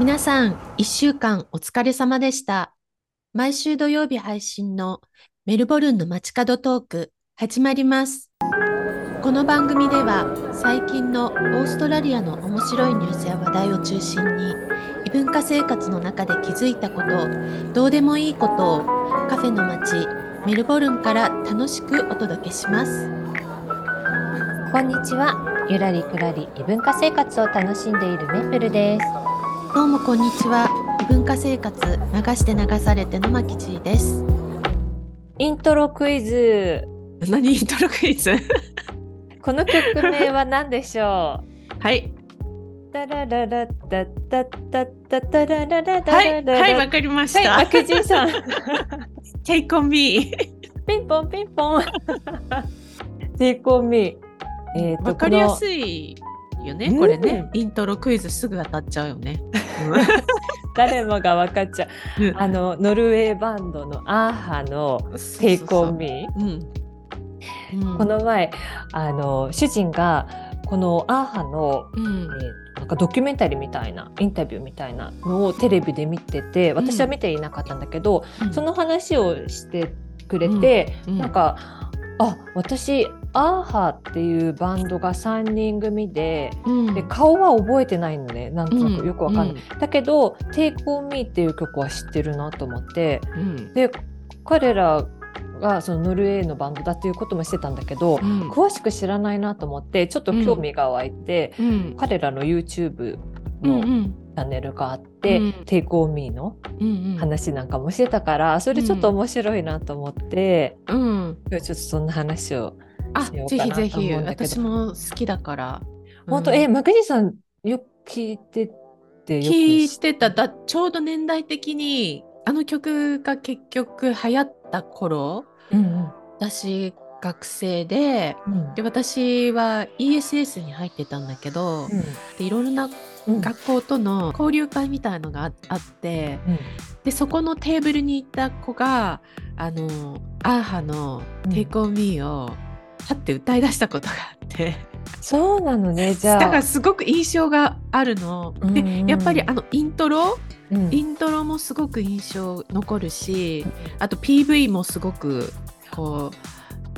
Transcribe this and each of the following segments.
皆さん、一週間お疲れ様でした。毎週土曜日配信のメルボルンの街角トーク始まります。この番組では最近のオーストラリアの面白いニュースや話題を中心に異文化生活の中で気づいたこと、どうでもいいことをカフェの街メルボルンから楽しくお届けします。こんにちは。ゆらりくらり異文化生活を楽しんでいるメップルです。どうもこんにちは。異文化生活流して流されてのまきです。イントロクイズ。何イントロクイズ？この曲名は何でしょ はい。うタラララッタッタッタッタッタララララはい、はい、わかりましはい、た。あくじいさん。Take on me。ピンポンピンポン。テイコミ。えーかりやすい。いよね、うんこれね。イントロクイズすぐ当たっちゃうよね。誰もが分かっちゃう。うんあのノルウェーバンドのアーハのテイコミ。うん。うんこの前あの主人がこのアーハのうんえーなんかドキュメンタリーみたいなインタビューみたいなのをテレビで見てて私は見ていなかったんだけど、その話をしてくれて、うんなんかあ私アーハっていうバンドが3人組でうん。で顔は覚えてないのねなんとなくよくわかんない、い。だけど「Take on Me」っていう曲は知ってるなと思って。うん。で彼らがそのノルウェーのバンドだっていうこともしてたんだけど、うん。詳しく知らないなと思ってちょっと興味が湧いて、うん。彼らの YouTube のチうんうん。ャンネルがあってうん「Take on Me」のうん話なんかもしてたからそれちょっと面白いなと思って、うん。今日ちょっとそんな話をあぜひぜひ、私も好きだから。本当、うん。えマグジさんよく聞いてて聞いてた。だちょうど年代的にあの曲が結局流行った頃うん私学生でうん。うんで私は ESS に入ってたんだけど、でいろいろなうん。学校との交流会みたいのがああってうん。でそこのテーブルにいた子があのアーハの「うん。Take on Me」をはって歌い出したことがあって。そうなのね じゃあ。だからすごく印象があるの。でうんうん。やっぱりあのイントロ？うん。イントロもすごく印象残るしあと PV もすごくこう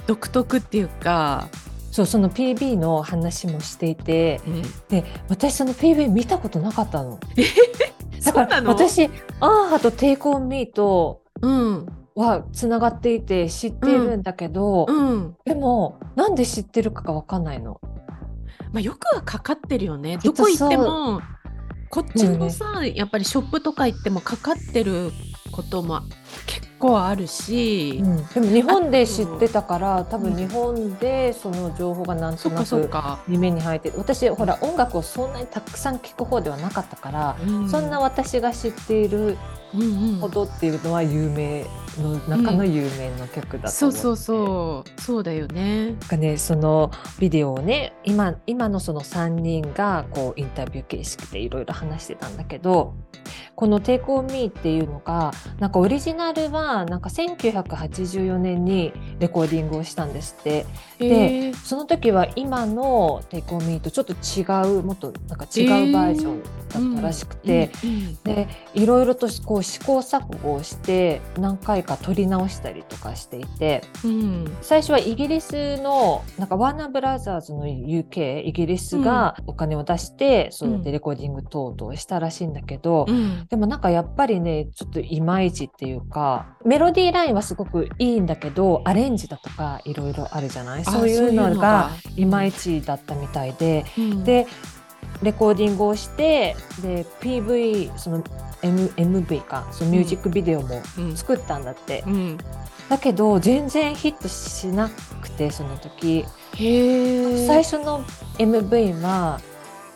独特っていうか、そうその PB の話もしていて。で私その PV 見たことなかったの。だから私アーハと「Take on Me」とうんはつながっていて知っているんだけど、うん。でもなんで知ってるかがわかんないの。まあ、よくはかかってるよね。どこ行ってもこっちのさ、やっぱりショップとか行ってもかかってることも結構あるし、でも日本で知ってたから多分日本でその情報がなんとなくか、耳に入って私ほら音楽をそんなにたくさん聴く方ではなかったから、うん。そんな私が知っているうんうん。ほどっていうのは有名の中の有名な曲だと思そうそうそうそう。だよね。かねそのビデオをね今今のその3人がこうインタビュー形式でいろいろ話してたんだけどこの「Take on Me」っていうのがなんかオリジナルはなんか1984年にレコーディングをしたんですって。へー。その時は今の「Take on Me」とちょっと違うもっとなんか違うバージョンだったらしくて。うんでいろいろとこう試行錯誤をして何回か撮り直したりとかしていて。うん。最初はイギリスのなんかワーナーブラザーズの UK イギリスがお金を出して、そうやってレコーディング等々したらしいんだけど、うん。でもなんかやっぱりねちょっといまいちっていうかメロディーラインはすごくいいんだけどアレンジだとかいろいろあるじゃない？あそういうのがいまいち、ちだったみたいで、うん。でレコーディングをしてで PV その、M、MV かそのミュージックビデオもうん。作ったんだって、うん、だけど全然ヒットしなくてその時。最初の MV は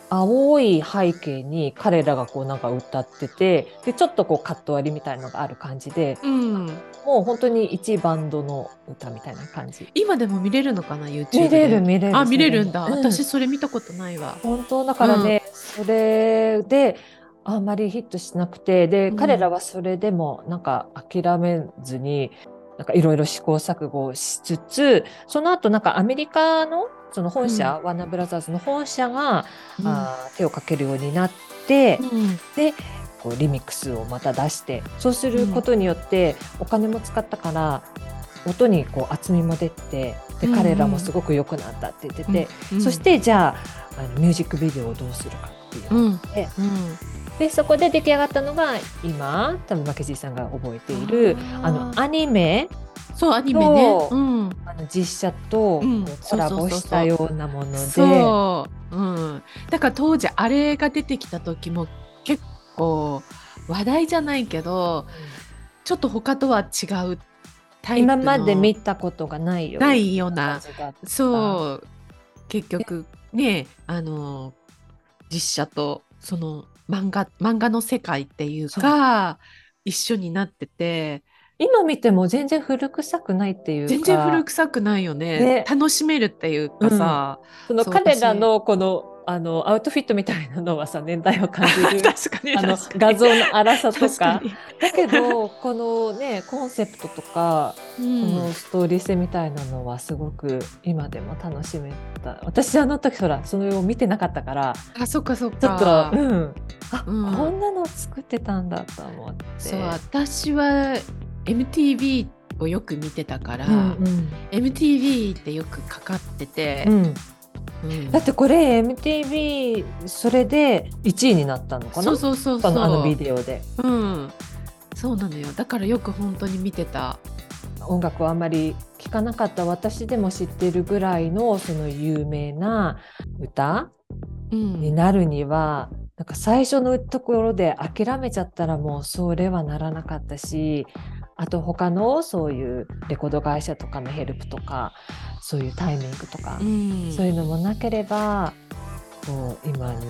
青い背景に彼らがこうなんか歌っててでちょっとこうカット割りみたいのがある感じでうん、もう本当に一バンドの歌みたいな感じ。今でも見れるのかな YouTube 見れる見れる。あ見れるんだ、うん。私それ見たことないわ。本当だからね、それであんまりヒットしなくてで、うん。彼らはそれでもなんか諦めずになんかいろいろ試行錯誤しつつその後なんかアメリカのその本社、ワーナーブラザーズの本社が、あー手をかけるようになって、うん。でこうリミックスをまた出してそうすることによってお金も使ったから音にこう厚みも出てで彼らもすごく良くなったって言ってて、うん。そしてじゃああのミュージックビデオをどうするかっていううん。ので,、うんでそこで出来上がったのが今多分負けじいさんが覚えているあのアニメ。そうアニメね。そう。うん。あの実写とコラボしたようなもので。そう、うん、だから当時あれが出てきた時も結構話題じゃないけどちょっと他とは違うタイプの今まで見たことがないよないようなそう。結局ねあの実写とその漫画漫画の世界っていうか一緒になってて。今見ても全然古臭くないっていうか。全然古臭くないよね。ね。楽しめるっていうかさ、そのそう彼らのこのあのアウトフィットみたいなのはさ年代を感じる あの画像の粗さとか。だけどこのねコンセプトとか、うこのんストーリー性みたいなのはすごく今でも楽しめた。私あの時ほらそれを見てなかったからあそっかそっか。ちょっとうん。あ、うん。こんなの作ってたんだと思って。そう私は MTV をよく見てたから、うん MTV ってよくかかっててうん、だってこれ MTV それで1位になったのかな？そうそうそうそう。あのビデオで。うん。そうなのよ。だからよく本当に見てた。音楽をあんまり聴かなかった。私でも知ってるぐらいのその有名な歌？うん。になるには、なんか最初のところで諦めちゃったらもうそれはならなかったしあと他のそういうレコード会社とかのヘルプとかそういうタイミングとか、うん。そういうのもなければこう今に、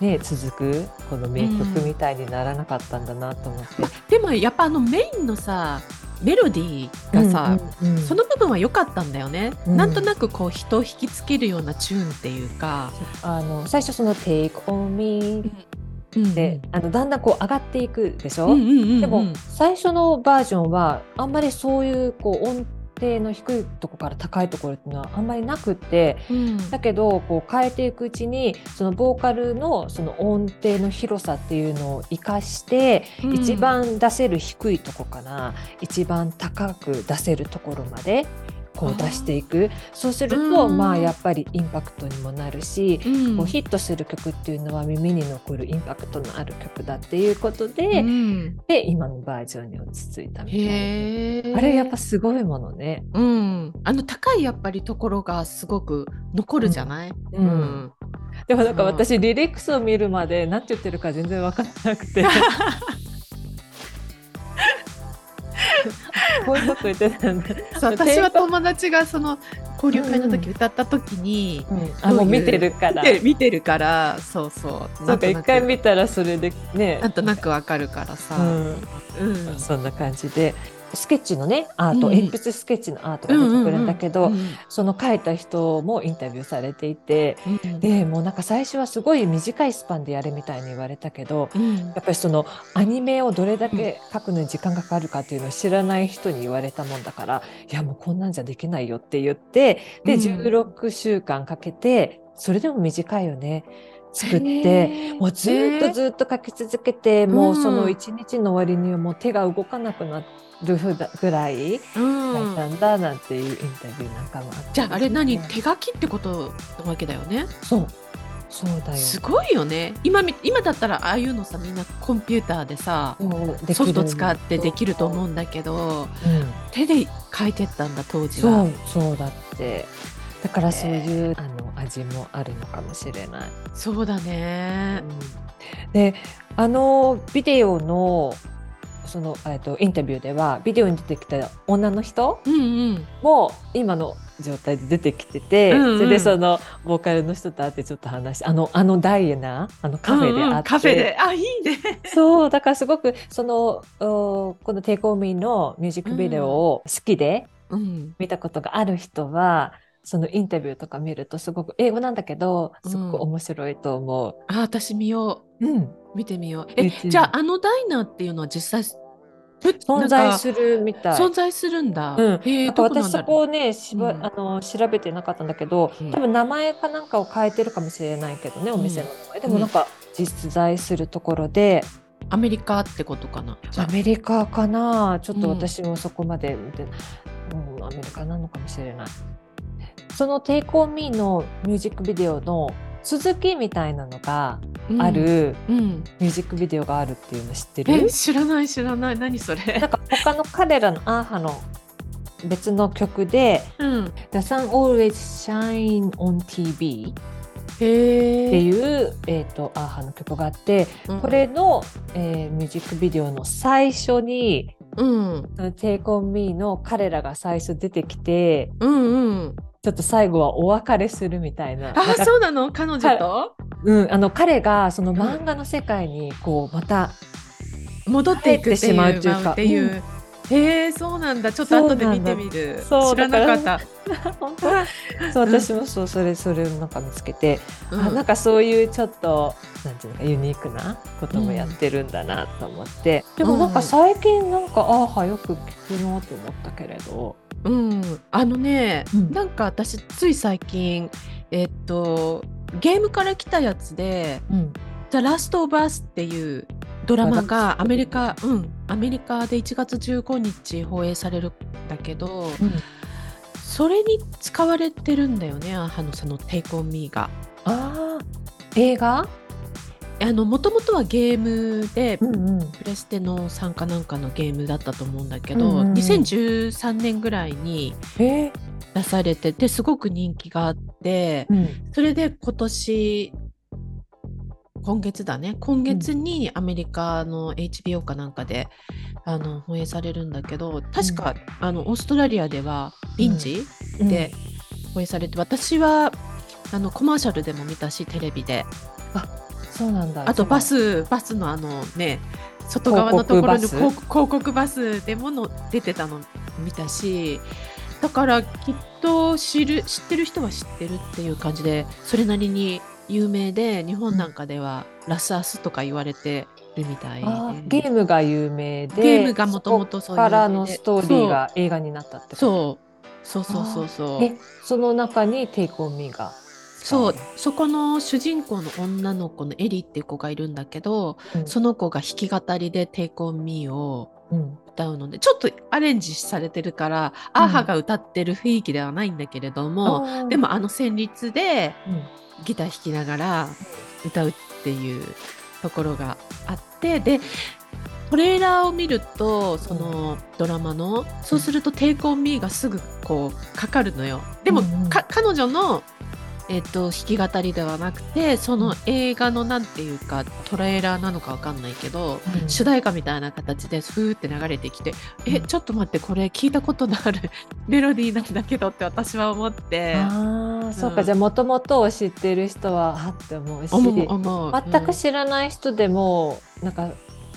ね、続くこの名曲みたいにならなかったんだなと思って。でもやっぱあのメインのさメロディーがさ、うんうんうん。その部分は良かったんだよね、うん。なんとなくこう人を引きつけるようなチューンっていうか、あの最初その「Take on me」うんで、あのだんだんこう上がっていくでしょ、でも最初のバージョンはあんまりそういうこう音程の低いとこから高いところっていうのはあんまりなくってうん。だけどこう変えていくうちにそのボーカルのその音程の広さっていうのを生かして、うん。一番出せる低いとこから一番高く出せるところまでこう出していく。そうすると、うん。まあやっぱりインパクトにもなるし、うん。こうヒットする曲っていうのは耳に残るインパクトのある曲だっていうことで、うん。で今のバージョンに落ち着いたみたいな。あれやっぱすごいものね。うん、あの高いやっぱりところがすごく残るじゃない、うん。うん。でもなんか私リリックスを見るまで何て言ってるか全然分からなくて こういうこと言ってたんだ、私は友達がその交流会の時歌った時に、あもう見てるから。見て見てるからそうそうそうか一回な見たらそれでね。んとなくわかるからさ、うん。うん。そんな感じでスケッチのねアート、うん。鉛筆スケッチのアートが出てくるんだけど、うんその書いた人もインタビューされていてうん。でもうなんか最初はすごい短いスパンでやれみたいに言われたけどうん。やっぱりそのアニメをどれだけ書くのに時間がかかるかっていうのを知らない人に言われたもんだからいやもうこんなんじゃできないよって言ってでうん。16週間かけてそれでも短いよね。作って。もうずーっとずー。っと書き続けて、もうその一日の終わりにはもう手が動かなくなるぐらいうん。書いたんだなんていうインタビューなんかもあって、じゃああれ何？手書きってことなわけだよね？そう。そうだよ。すごいよね。今み今だったらああいうのさみんなコンピューターでさソフト使ってできると思うんだけどうん。手で書いてったんだ当時は。そうそうだってだからそういう、あの味もあるのかもしれない。そうだね。であのビデオのその、えっと、インタビューではビデオに出てきた女の人うんうん。も今の状態で出てきてて、うんうん。それでそのボーカルの人と会ってちょっと話しあのあのダイエナあのカフェで会って、うんうん。カフェで。あいいね。そうだからすごくそのおこの「テイクオミのミュージックビデオを好きでうん。見たことがある人は、そのインタビューとか見るとすごく英語なんだけどすごく面白いと思あ私見よう。うん。う見てみよう。えじゃああのダイナーっていうのは実際ぶ存在するみたい。存在するんだ、うん。なんか私そこをねしば、うん。あの調べてなかったんだけど、うん多分名前かなんかを変えてるかもしれないけどね、お店の名前。でもなんか実在するところで。アメリカってことかな？アあ。メリカかな？ちょっとうん。私もそこまで見て、うん、アメリカなのかもしれない。その「Take on Me」のミュージックビデオの続きみたいなのがうん。あるうん。ミュージックビデオがあるっていうの知ってる、え知らない知らない。何そなんれか他の彼らのアーハの別の曲でうん「The Sun Always Shine on TV」っていう、えー、とアーハの曲があってこれの、えーミュージックビデオの最初にうん。Take on Me の彼らが最初出てきてうんうんちょっと最後はお別れするみたいな。なんかあそうなの？彼女と？うん、あの彼がその漫画の世界にこうまた、戻っていくってしまうっていうか。っていうへえそうなんだ。ちょっと後で見てみる。そう知らなかった。本当そう私もそうそれそれをなんか見つけて、うん。あなんかそういうちょっとなんていうのかユニークなこともやってるんだなと思って、でもなんか最近なんかあーはよく聞くなと思ったけれど、うん、あのね、うん。なんか私つい最近えっとゲームから来たやつでうん、「The Last of Us」っていうドラマがアメリカ、うん、アメリカで1月15日放映されるんだけど、それに使われてるんだよね、アハのその Take on Me が。ああ映画、あの、もともとはゲームで、んうん、プレステの参加なんかのゲームだったと思うんだけど、うんうんうん。2013年ぐらいにえー。出されてて、すごく人気があって、うん。それで今年、今月だね、今月にアメリカの HBO かなんかで、あの放映されるんだけど、確か、あのオーストラリアでは臨時、で放映されて、私はあのコマーシャルでも見たし、テレビで、そうなんだ。あとバス、バスのあのね、外側のところに広告バスでもの出てたの見たし、だからきっと知る知ってる人は知ってるっていう感じで、それなりに有名で、日本なんかではラスアスとか言われてるみたい。で。あーゲームが有名でゲームがもともとそうからのストーリーが映画になったってこと。そう。そうそうそうそう。えその中に「Take on Me」が。そう、そこの主人公の女の子のエリっていう子がいるんだけど、うん。その子が弾き語りで Take on Me をうん。歌うので、ちょっとアレンジされてるから、アーハが歌ってる雰囲気ではないんだけれども、でもあの旋律でうんギター弾きながら歌うっていうところがあって、で、トレーラーを見ると、そのドラマの、そうすると Take on Me がすぐこうかかるのよ。でも、うんうんか彼女のえっと、弾き語りではなくてその映画のなんていうかトレーラーなのかわかんないけど、うん。主題歌みたいな形でふーって流れてきて、えちょっと待ってこれ聞いたことのある メロディーなんだけどって私は思って。ああ、そうかうん。じゃあもともとを知ってる人はあって思うし。全くう。ん知らない人でも、なんか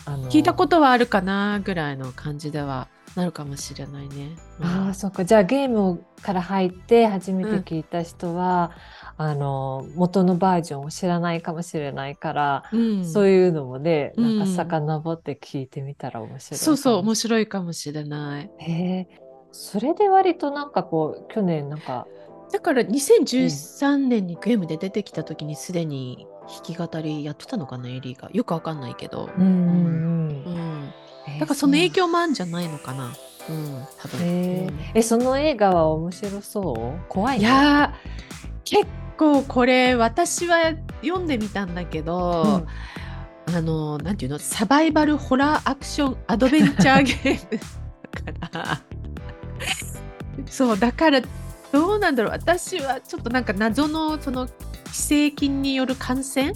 あの聞いたことはあるかなぐらいの感じではなるかもしれないね。うん。ああそうか。じゃあゲームから入って初めて聞いた人は、あの元のバージョンを知らないかもしれないから、うん。そういうのもねうん。なんか遡って聞いてみたら面白いそうそう面面白いかもしれない。へえ。それで割となんかこう去年なんかだから2013年にゲームで出てきた時にすでに弾き語りやってたのかなエリーが。よくわかんないけど、うんうんうん、へえだからその影響もあるんじゃないのかな、うん、多分、へえうん。えその映画は面白そう？怖いのいやー結構これ私は読んでみたんだけど、あのなんていうの？サバイバルホラーアクションアドベンチャーゲームだから。そうだからどうなんだろう。私はちょっとなんか謎のその寄生菌による感染？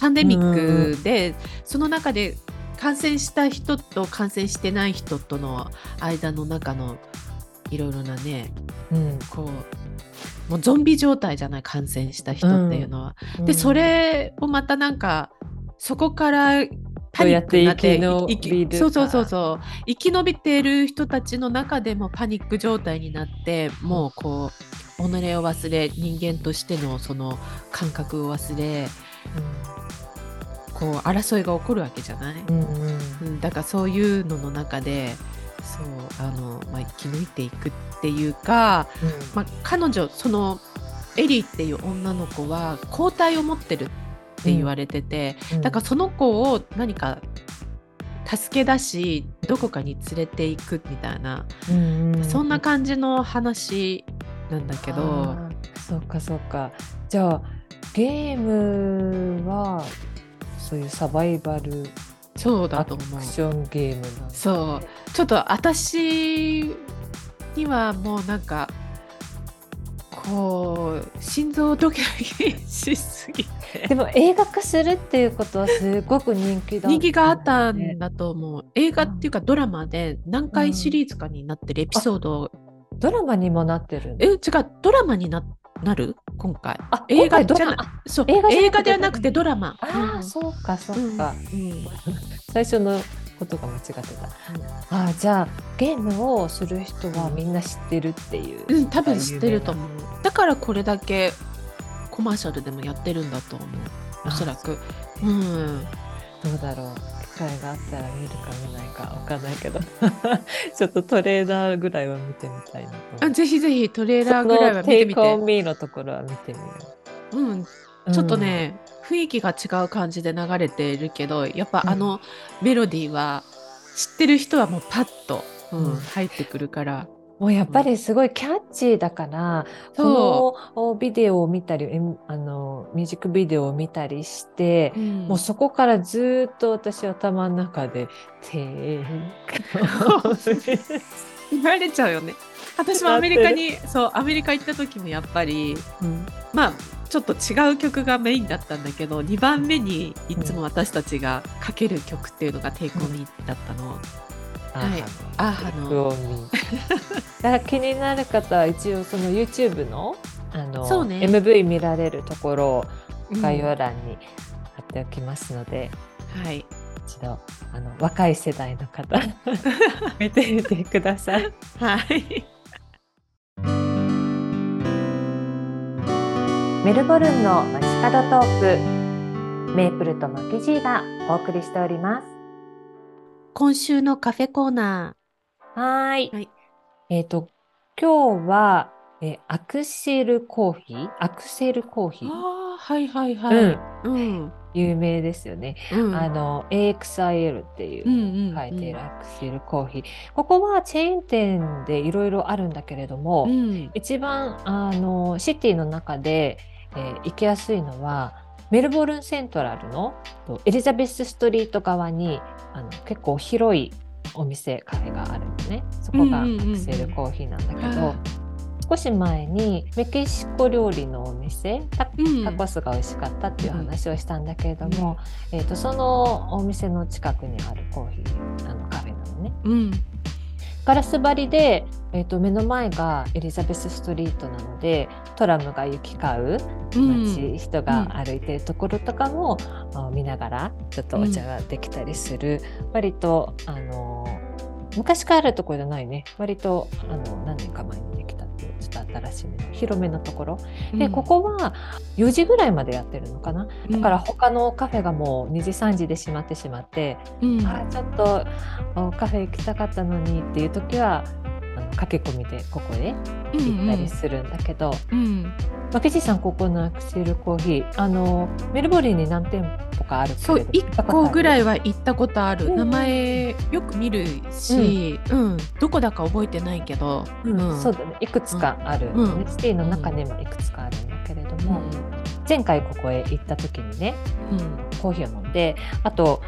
パンデミックで、その中で感染した人と感染してない人との間の中のいろいろなねうん。こうもうゾンビ状態じゃない感染した人っていうのは。うん。でそれをまたなんかそこからパニックになって生き延そうそうそうそう。生き延びている人たちの中でもパニック状態になってもうこう己を忘れ人間としてのその感覚を忘れこう争いが起こるわけじゃない、うんうん。うん、だからそういうのの中でそうあの、まあ、生き抜いていくっていうか、まあ、彼女そのエリーっていう女の子は抗体を持ってるって言われてて、うん。だからその子を何か助け出しどこかに連れていくみたいな、うんうんそんな感じの話なんだけどそうかそうか。じゃあゲームはそういうサバイバルアそうだと思う。ク。ションゲームなそう。ちょっと私にはもうなんかこう心臓ドキドキしすぎて。でも映画化するっていうことはすごく人気だ人気があったねんだと思う。映画っていうかドラマで何回シリーズかになってるエピソード、ドラマにもなってるえ違う。ドラマにななる？今回。あ映画じゃなそう映画ではなくてドラマ。ああそうかそうか、うん。最初のことが間違ってた、あーじゃあゲームをする人はみんな知ってるっていう、うん、多分知ってると思う。だからこれだけコマーシャルでもやってるんだと思う。おそらく。うん。どうだろう。機会があったら見るか見ないかわかんないけど。ちょっとトレーラーぐらいは見てみたいなと。あぜひぜひトレーラーぐらいは見てみて、ミーのところは見てみようん、うちょっと、ね、雰囲気が違う感じで流れてるけどやっぱあのメロディーは知ってる人はもうパッと、うんうん。入ってくるからもうやっぱりすごいキャッチーだから、そこのビデオを見たりえあのミュージックビデオを見たりして、う、うん。もうそこからずーっと私頭の中で「テイ言われちゃうよね。私もアメリカにそうアメリカ行った時もやっぱりうん。まあちょっと違う曲がメインだったんだけど2番目にいつも私たちがかける曲っていうのが「テイクオンミーだったの、はいアーハの。テイクオンミー だから気になる方は一応その YouTube のあの、ね。MV 見られるところをうん概要欄に貼っておきますので、はい。一度あの若い世代の方 見てみてください。はい。メルボルンの街角トークメープルとマキジーがお送りしております。今週のカフェコーナはーい。はい。えっ、と今日は、えーアクセルコーヒー？アクセルコーヒー？ーああはいはいはい。うん。有名ですよね。うん。あの AXIL っていううんうんうん。書いているアクセルコーヒー。ここはチェーン店でいろいろあるんだけれども、うん。一番あのシティの中で、えー行きやすいのはメルボルンセントラルのとエリザベスストリート側にあの結構広いお店カフェがあるのね。そこがアうんうんうんうん。クセルコーヒーなんだけど、あ少し前にメキシコ料理のお店タコスが美味しかったっていう話をしたんだけれども、えー、とそのお店の近くにあるコーヒーあのカフェなのね。うんガラス張りで、えー、と目の前がエリザベスストリートなのでトラムが行き交う街、人が歩いてるところとかも、あ見ながらちょっとお茶ができたりする、割とあの昔からあるところじゃないね。割とあの何年か前にできたちょっと新しめの広めのところ、でここは4時ぐらいまでやってるのかな、だから他のカフェがもう2時3時で閉まってしまって、うん。あちょっとおカフェ行きたかったのにっていう時は駆け込みでここへ行ったりするんだけど、うん。まあ、ケジさんここのアクセルコーヒーあのメルボルンに何店舗かあるけそうれど1個ぐらいいは行ったことある、うん。名前よく見るし、うん。どこだか覚えてないけど、うん。そうだね。いくつかある、うん。シティの中にもいくつかあるんだけれども、前回ここへ行った時にねうん。コーヒーを飲んであと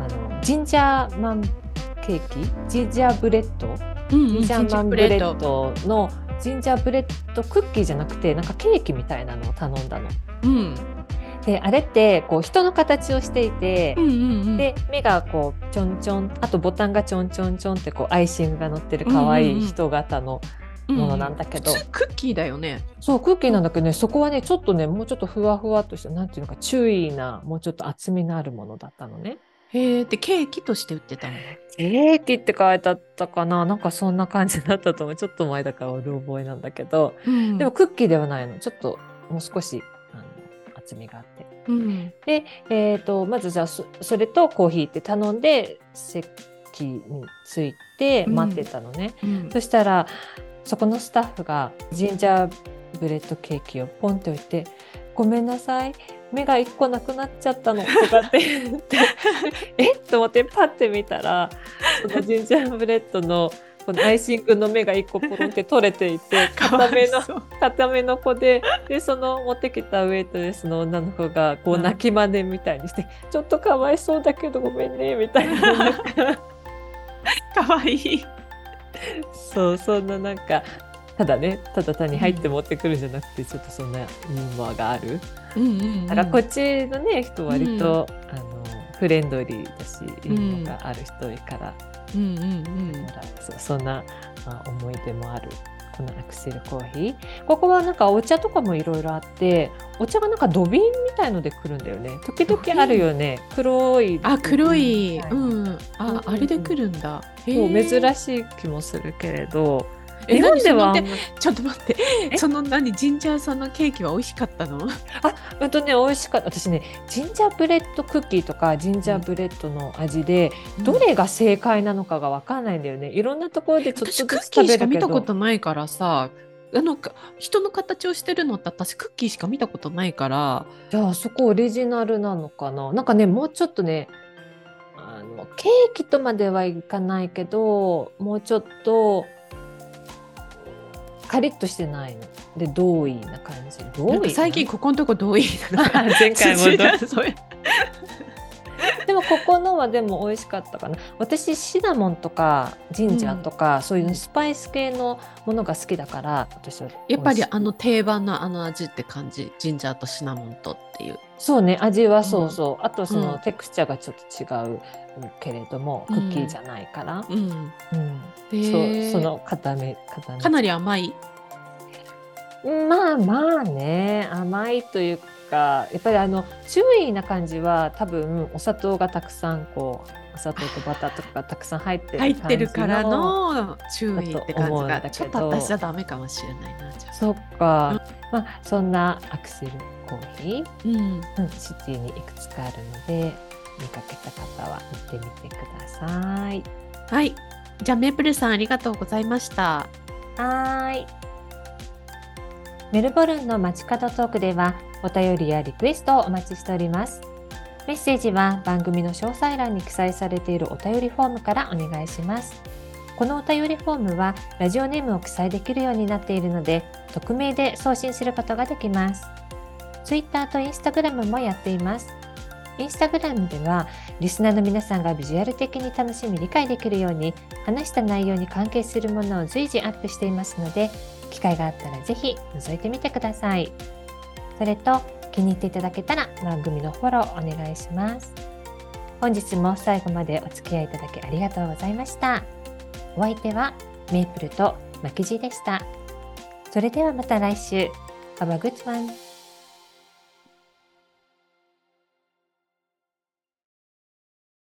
あのジンジャーマンケーキ？ジンジャーブレッド？うんジンジャーマンブレッドのジンジャーブレッドクッキーじゃなくてなんかケーキみたいなのを頼んだの。うんであれってこう人の形をしていて、うんうんうんで目がこうちょんちょんあとボタンがちょんちょんちょんってこうアイシングが乗ってる可愛い人型のものなんだけど、普通クッキーだよね。そうクッキーなんだけどねそこはねちょっとねもうちょっとふわふわっとしたなんていうのか注意なもうちょっと厚みのあるものだったのね。へえでケーキとして売ってたの？ケーキって書いてあったかな？なんかそんな感じだったと思う。ちょっと前だからうる覚えなんだけど、うん。でもクッキーではないの。ちょっともう少しあの厚みがあって。うん。で、えー、とまずじゃあそそれとコーヒーって頼んで席に着いて待ってたのね、うん。そしたらそこのスタッフがジンジャーブレッドケーキをポンって置いて「ごめんなさい目が一個なくなっちゃったのとかって言って え？っと思ってパッて見たらそのジンジャーブレッドのこのアイシングの目が一個ポロンって取れていて 固めの固めの子ででその持ってきたウエイトレスの女の子がこう泣き真似みたいにして、ちょっとかわいそうだけどごめんねみたいな。かわいい。そうそんななんかただねただ単に入って持ってくるんじゃなくて、ちょっとそんなユーモアがある。うんうんうん。だからこっちのね人割と、あのフレンドリーだしユーモアがある人から、うんうんうん。だからそそんな、まあ、思い出もある。このアクセルコーヒー。ここはなんかお茶とかもいろいろあってお茶がなんか土瓶みたいので来るんだよね。時々あるよね。黒い。あ黒い、土瓶みたいなうん、ああれで来るんだ。そう珍しい気もするけれどえ日本ではちょっと待って、え？その何？ジンジャーさんのケーキは美味しかったの？あとね美味しかった。私ねジンジャーブレッドクッキーとかジンジャーブレッドの味で、どれが正解なのかが分かんないんだよね。いろんなところでちょっとず私クッつキーしか見食べるけどたことないからさ、あのか人の形をしてるのって私クッキーしか見たことないから、じゃあそこオリジナルなのかな？なんかねもうちょっとねあのケーキとまではいかないけどもうちょっとカリッとしてないので同意な感じ。同意？最近ここのとこ同意な前回も そういう。でもここのはでも美味しかったかな。私シナモンとかジンジャーとか、そういうスパイス系のものが好きだから私はやっぱりあの定番のあの味って感じ、ジンジャーとシナモンとっていう。そうね味はそうそう、あとその、うん。テクスチャーがちょっと違うけれどもクッキーじゃないから、うん、そうその固め固め。かなり甘い。まあまあね甘いというかやっぱりあの注意な感じは多分お砂糖がたくさんこうお砂糖とバターとかがたくさん入ってる入ってるからの注意って感じがちょっと私じゃダメかもしれないなじゃあ。そっか、まあそんなアクセルコーヒー、うん。うん、シティにいくつかあるので見かけた方は見てみてください。はいじゃあメープルさんありがとうございましたはーい。メルボルンの街角トークではお便りやリクエストをお待ちしております。メッセージは番組の詳細欄に記載されているお便りフォームからお願いします。このお便りフォームはラジオネームを記載できるようになっているので匿名で送信することができます。Twitter と Instagram もやっています。インスタグラムではリスナーの皆さんがビジュアル的に楽しみ理解できるように話した内容に関係するものを随時アップしていますので機会があったらぜひ覗いてみてください。それと気に入っていただけたら番組のフォローお願いします。本日も最後までお付き合いいただきありがとうございました。お相手はメープルとマキジでした。それではまた来週。Have a good one!